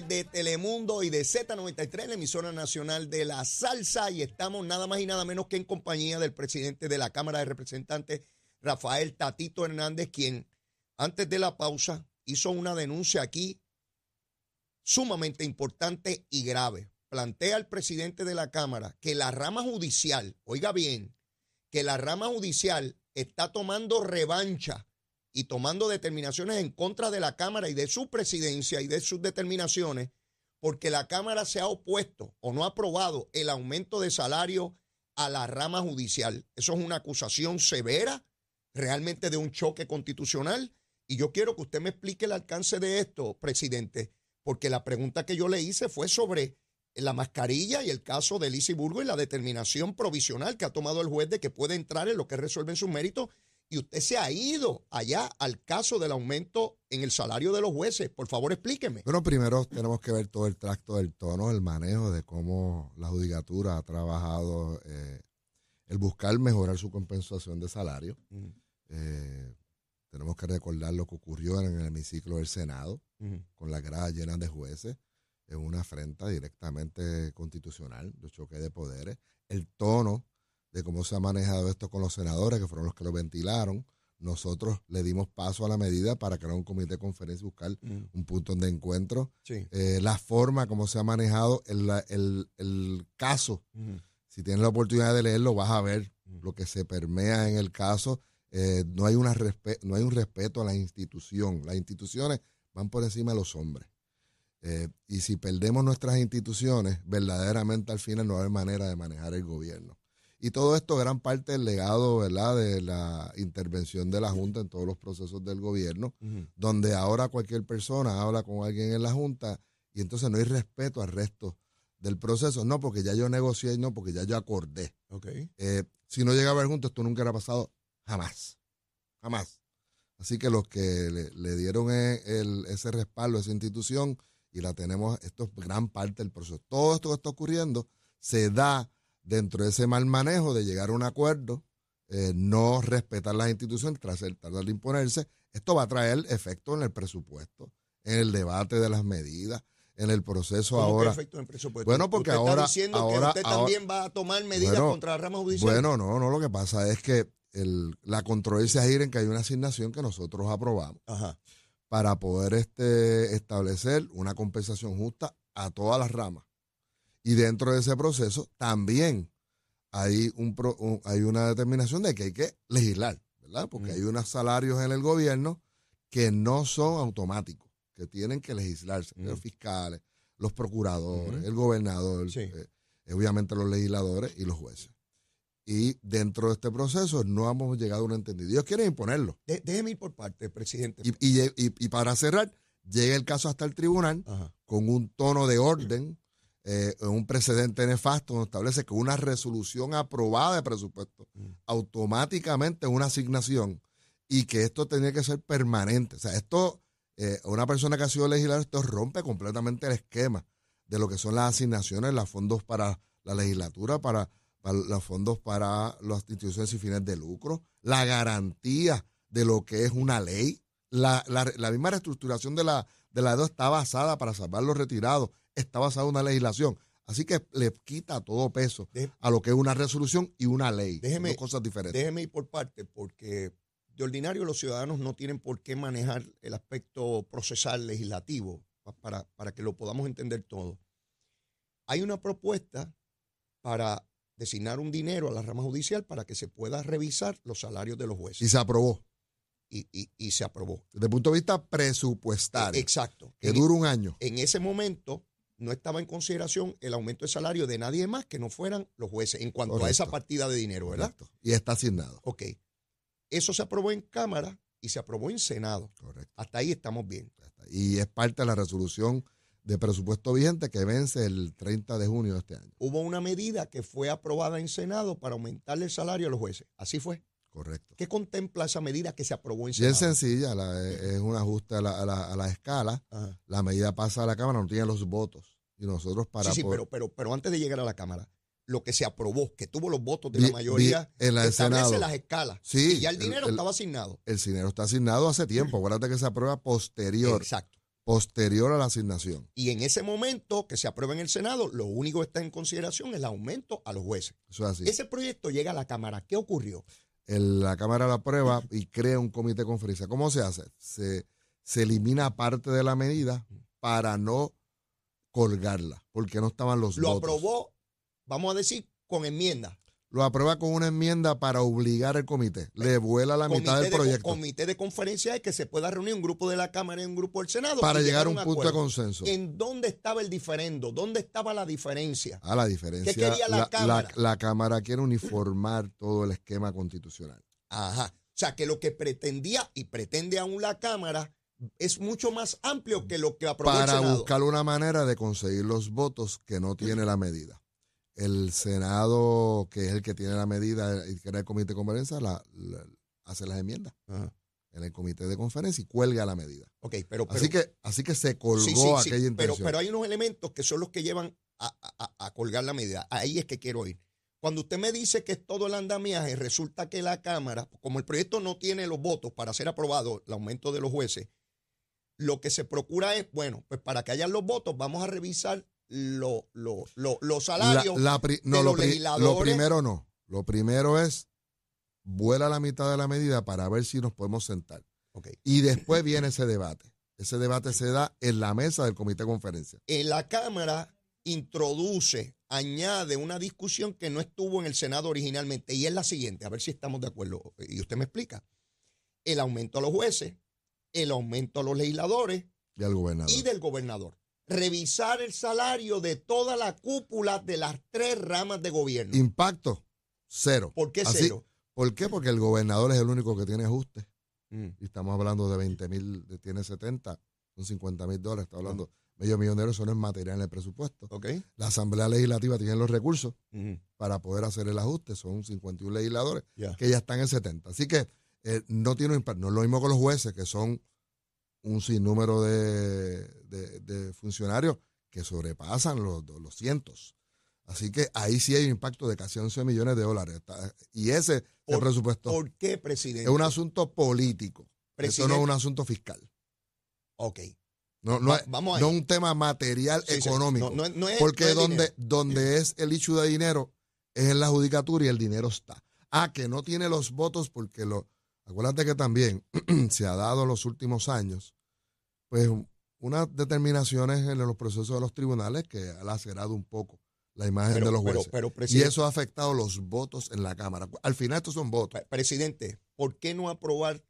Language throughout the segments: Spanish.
de Telemundo y de Z93, la emisora nacional de la salsa, y estamos nada más y nada menos que en compañía del presidente de la Cámara de Representantes, Rafael Tatito Hernández, quien antes de la pausa hizo una denuncia aquí sumamente importante y grave. Plantea al presidente de la Cámara que la rama judicial, oiga bien, que la rama judicial está tomando revancha y tomando determinaciones en contra de la Cámara y de su presidencia y de sus determinaciones, porque la Cámara se ha opuesto o no ha aprobado el aumento de salario a la rama judicial. Eso es una acusación severa, realmente de un choque constitucional. Y yo quiero que usted me explique el alcance de esto, presidente, porque la pregunta que yo le hice fue sobre la mascarilla y el caso de Lizy Burgo y la determinación provisional que ha tomado el juez de que puede entrar en lo que resuelven sus méritos y usted se ha ido allá al caso del aumento en el salario de los jueces. Por favor, explíqueme. Bueno, primero tenemos que ver todo el tracto del tono, el manejo de cómo la judicatura ha trabajado eh, el buscar mejorar su compensación de salario. Eh, tenemos que recordar lo que ocurrió en el hemiciclo del Senado, con la grada llena de jueces, en una afrenta directamente constitucional, de choque de poderes. El tono de cómo se ha manejado esto con los senadores, que fueron los que lo ventilaron. Nosotros le dimos paso a la medida para crear un comité de conferencia y buscar mm. un punto de encuentro. Eh, la forma como se ha manejado el, caso, si tienes la oportunidad de leerlo, vas a ver lo que se permea en el caso. Eh, no, hay una no hay un respeto a la institución. Las instituciones van por encima de los hombres. Eh, y si perdemos nuestras instituciones, verdaderamente al final no hay manera de manejar el gobierno. Y todo esto gran parte del legado, ¿verdad?, de la intervención de la Junta en todos los procesos del gobierno, donde ahora cualquier persona habla con alguien en la Junta y entonces no hay respeto al resto del proceso. No, porque ya yo negocié, no, porque ya yo acordé. Okay. Eh, si no llega a haber junta, esto nunca era pasado jamás. Jamás. Así que los que le, dieron e, ese respaldo a esa institución y la tenemos, esto es gran parte del proceso. Todo esto que está ocurriendo se da dentro de ese mal manejo de llegar a un acuerdo, eh, no respetar las instituciones, tratar de imponerse, esto va a traer efecto en el presupuesto, en el debate de las medidas, en el proceso ahora. en presupuesto? Bueno, porque ahora. Está diciendo que usted también va a tomar medidas contra la rama judicial. Bueno, no, no, lo que pasa es que el, la controversia gira en que hay una asignación que nosotros aprobamos para poder este, establecer una compensación justa a todas las ramas. Y dentro de ese proceso también hay, un, hay una determinación de que hay que legislar, ¿verdad? Porque hay unos salarios en el gobierno que no son automáticos, que tienen que legislarse, los fiscales, los procuradores, el gobernador, eh, obviamente los legisladores y los jueces. Y dentro de este proceso no hemos llegado a un entendido. Ellos quieren imponerlo. déjeme ir por parte, presidente. Y, y, para cerrar, llega el caso hasta el tribunal con un tono de orden eh, un precedente nefasto donde establece que una resolución aprobada de presupuesto mm. automáticamente es una asignación y que esto tenía que ser permanente. O sea, esto, eh, una persona que ha sido legislador, esto rompe completamente el esquema de lo que son las asignaciones, los fondos para la legislatura, para, los fondos para las instituciones sin fines de lucro, la garantía de lo que es una ley. La, la, misma reestructuración de la, de la deuda está basada para salvar los retirados está basada en una legislación. Así que le quita todo peso a lo que es una resolución y una ley. Déjeme, dos cosas diferentes. Déjeme ir por parte, porque de ordinario los ciudadanos no tienen por qué manejar el aspecto procesal legislativo para, para que lo podamos entender todo. Hay una propuesta para designar un dinero a la rama judicial para que se pueda revisar los salarios de los jueces. Y se aprobó. Y, y, y se aprobó. Desde el punto de vista presupuestario. Exacto. Que dura un año. En ese momento no estaba en consideración el aumento de salario de nadie más que no fueran los jueces en cuanto a esa partida de dinero, ¿verdad? Y está asignado. Ok. Eso se aprobó en Cámara y se aprobó en Senado. Correcto. Hasta ahí estamos bien. Y es parte de la resolución de presupuesto vigente que vence el 30 de junio de este año. Hubo una medida que fue aprobada en Senado para aumentarle el salario a los jueces. Así fue. Correcto. ¿Qué contempla esa medida que se aprobó en Senado? Bien sencilla, es un ajuste a la, escala. La medida pasa a la Cámara, no tiene los votos. Y nosotros para. Sí, sí, pero, pero, pero antes de llegar a la Cámara, lo que se aprobó, que tuvo los votos de la mayoría, en la establece las escalas. Sí. Y ya el dinero estaba asignado. El dinero está asignado hace tiempo. Acuérdate que se aprueba posterior. Exacto. posterior a la asignación. Y en ese momento que se aprueba en el Senado, lo único que está en consideración es el aumento a los jueces. Eso es así. Ese proyecto llega a la Cámara. ¿Qué ocurrió? La Cámara la aprueba y crea un comité de conferencia. ¿Cómo se hace? Se, se elimina parte de la medida para no colgarla, porque no estaban los Lo votos. aprobó, vamos a decir, con enmienda. Lo aprueba con una enmienda para obligar al comité. Le vuela la mitad del de, proyecto comité de conferencia es que se pueda reunir un grupo de la Cámara y un grupo del Senado. para llegar a un un punto de consenso. ¿En dónde estaba el diferendo? ¿Dónde estaba la diferencia? A la diferencia, ¿Qué quería la Cámara? la Cámara quiere uniformar todo el esquema constitucional. Ajá. O sea, que lo que pretendía y pretende aún la Cámara es mucho más amplio que lo que aprobó para el Senado. buscar una manera de conseguir los votos que no tiene la medida. El Senado, que es el que tiene la medida y que era el comité de conferencia, la, la- hace las enmiendas Ajá. en el comité de conferencia y cuelga la medida. Ok, pero, pero así que así que se colgó Sí, sí, sí, aquella pero, intención. pero hay unos elementos que son los que llevan a, a- a colgar la medida. Ahí es que quiero ir. Cuando usted me dice que es todo el andamiaje, resulta que la Cámara, como el proyecto no tiene los votos para ser aprobado, el aumento de los jueces, lo que se procura es, bueno, pues para que hayan los votos, vamos a revisar lo- lo- lo- los La- salarios. la pri- no, de los pri- legisladores. lo primero no. Lo primero es vuela la mitad de la medida para ver si nos podemos sentar. Ok. Y después viene ese debate. Ese debate se da en la mesa del comité de conferencia. En la Cámara introduce, añade una discusión que no estuvo en el Senado originalmente, y es la siguiente, a ver si estamos de acuerdo, y usted me explica. El aumento a los jueces, el aumento a los legisladores Y al gobernador. y del gobernador. Revisar el salario de toda la cúpula de las tres ramas de gobierno. Impacto, cero. ¿Por qué Así- cero? ¿Por qué? Porque el gobernador es el único que tiene ajuste. Mm. Y estamos hablando de 20 mil, tiene 70, son 50 mil dólares. Está hablando medio millón de euros, eso no es material en el presupuesto. La Asamblea Legislativa tiene los recursos para poder hacer el ajuste. Son 51 legisladores que ya están en 70. Así que eh, no tiene un impacto. No es lo mismo con los jueces, que son un sinnúmero de, de- de funcionarios que sobrepasan los, los cientos. Así que ahí sí hay un impacto de casi 11 millones de dólares. Y ese es el presupuesto. ¿Por qué, presidente? es un asunto político. Esto no Presidente- es un asunto fiscal. Ok. No, no, Va- es, vamos no es un tema material Sí, económico. No, no- no es- porque no es donde, dinero. donde es el issue de dinero es en la judicatura y el dinero está. Ah, que no tiene los votos porque lo. Acuérdate que también se ha dado en los últimos años, pues, unas determinaciones en los procesos de los tribunales que ha lacerado un poco la imagen Pero- de los jueces. pero, y eso ha afectado los votos en la Cámara. Al final estos son votos. Pre- Presidente, ¿por qué no aprobar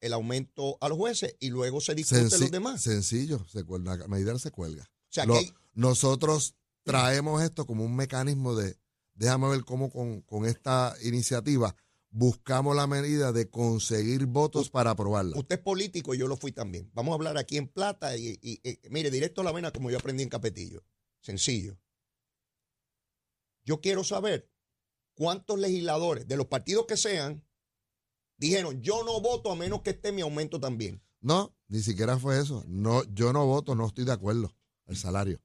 el aumento a los jueces y luego se discute Senci- los demás? Sencillo, se cuelga, la medida se cuelga. O sea, Lo- que hay- nosotros traemos esto como un mecanismo de, déjame ver cómo con, con esta iniciativa buscamos la medida de conseguir votos para aprobarla. usted es político y yo lo fui también. Vamos a hablar aquí en plata y, y- y- mire, directo a la vena como yo aprendí en Capetillo. Sencillo. Yo quiero saber cuántos legisladores de los partidos que sean dijeron, yo no voto a menos que esté mi aumento también. No, ni siquiera fue eso. No, yo no voto, no estoy de acuerdo el salario.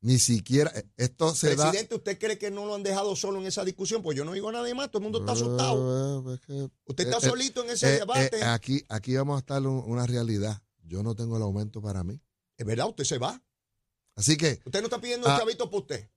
Ni siquiera, eh, esto se da... Presidente, ¿usted cree que no lo han dejado solo en esa discusión? Pues yo no digo nada más, todo el mundo está asustado. Eh, es que- Usted está eh, eh, solito en ese eh, debate. eh, aquí, aquí vamos a estar un- una realidad. Yo no tengo el aumento para mí. Es verdad, usted se va. Así que Usted no está pidiendo un Ah, chavito para usted.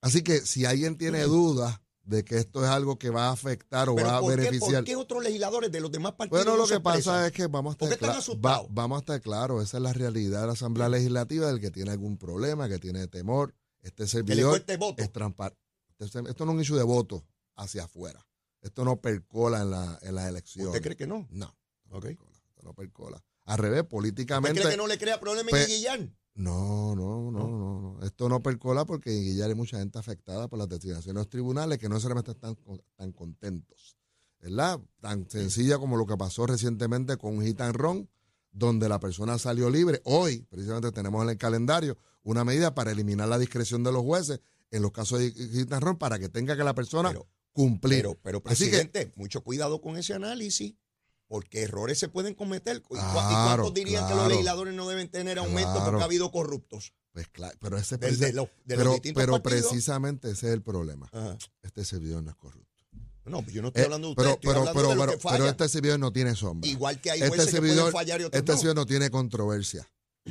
Así que si alguien tiene dudas de que esto es algo que va a afectar o va a ¿por qué, beneficiar. ¿por qué otros legisladores de los demás partidos Bueno, no lo que pasa es que vamos a ¿Por qué estar están cla- va- asustados? vamos a estar claros, esa es la realidad de la Asamblea Legislativa, del que tiene algún problema, que tiene temor. Este servidor voto. es transparente. Esto no es un issue de voto hacia afuera. Esto no percola en, la, en las elecciones. ¿Usted cree que no? No, no Ok. percola, esto no percola. Al revés, ¿Usted políticamente. cree que no le crea problema en Guillán? No, no, no, no, no. Esto no percola porque en Guillar hay mucha gente afectada por las designaciones de los tribunales que no necesariamente están tan contentos. ¿Verdad? Tan sencilla como lo que pasó recientemente con un run, donde la persona salió libre. Hoy, precisamente, tenemos en el calendario una medida para eliminar la discreción de los jueces en los casos de hit and run para que tenga que la persona Pero- cumplir. Pero, pero Así que- presidente, mucho cuidado con ese análisis, porque errores se pueden cometer. ¿Y cua- ¿Y Claro, cuántos dirían que los legisladores no deben tener aumento Claro. porque ha habido corruptos? Pues claro, pero ese De, de los, de los pero, distintos pero precisamente ese es el problema. Ajá. Este servidor no es corrupto. No, pues yo no estoy Eh, hablando de usted, pero, estoy pero, hablando pero, de los pero, que pero este servidor no tiene sombra. Igual que hay este jueces que servidor- pueden fallar y otros Este no. servidor no tiene controversia.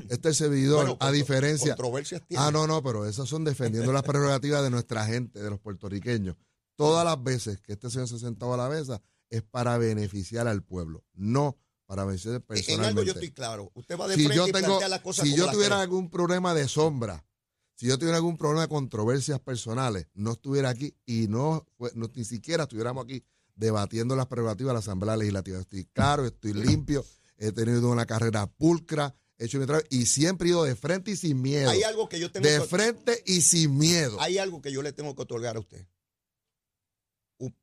este servidor, a diferencia. Controversias Ah, no, no, pero esas son defendiendo las prerrogativas de nuestra gente, de los puertorriqueños. Todas las veces que este señor se sentaba a la mesa es para beneficiar al pueblo, no para beneficiar personalmente. En algo yo estoy claro. Usted va de si frente yo tengo, y las cosas Si yo tuviera algún problema de sombra, si yo tuviera algún problema de controversias personales, no estuviera aquí y no, no ni siquiera estuviéramos aquí debatiendo las prerrogativas de la Asamblea Legislativa. Estoy claro, estoy limpio, he tenido una carrera pulcra, he hecho mi trabajo y siempre he ido de frente y sin miedo. Hay algo que yo tengo De frente y sin miedo. Hay algo que yo le tengo que otorgar a usted.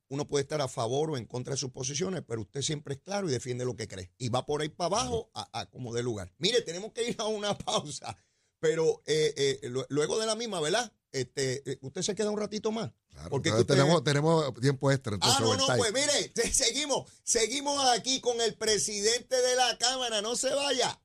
Uno puede estar a favor o en contra de sus posiciones, pero usted siempre es claro y defiende lo que cree. Y va por ahí para abajo a, como de lugar. Mire, tenemos que ir a una pausa, pero eh, eh, luego de la misma, ¿verdad? Este, eh, usted se queda un ratito más. porque tenemos, tenemos tiempo extra. ah, no, no, pues mire, seguimos, seguimos aquí con el presidente de la Cámara, no se vaya.